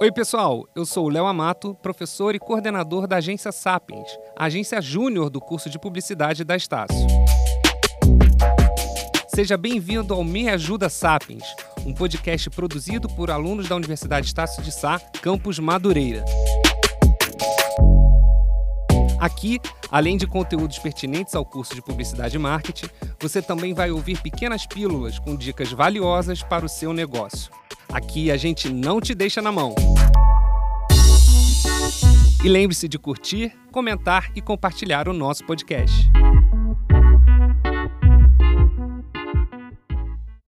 Oi, pessoal. Eu sou o Léo Amato, professor e coordenador da agência Sapiens, a agência júnior do curso de publicidade da Estácio. Seja bem-vindo ao Me Ajuda Sapiens, um podcast produzido por alunos da Universidade Estácio de Sá, campus Madureira. Aqui, além de conteúdos pertinentes ao curso de Publicidade e Marketing, você também vai ouvir pequenas pílulas com dicas valiosas para o seu negócio. Aqui a gente não te deixa na mão. E lembre-se de curtir, comentar e compartilhar o nosso podcast.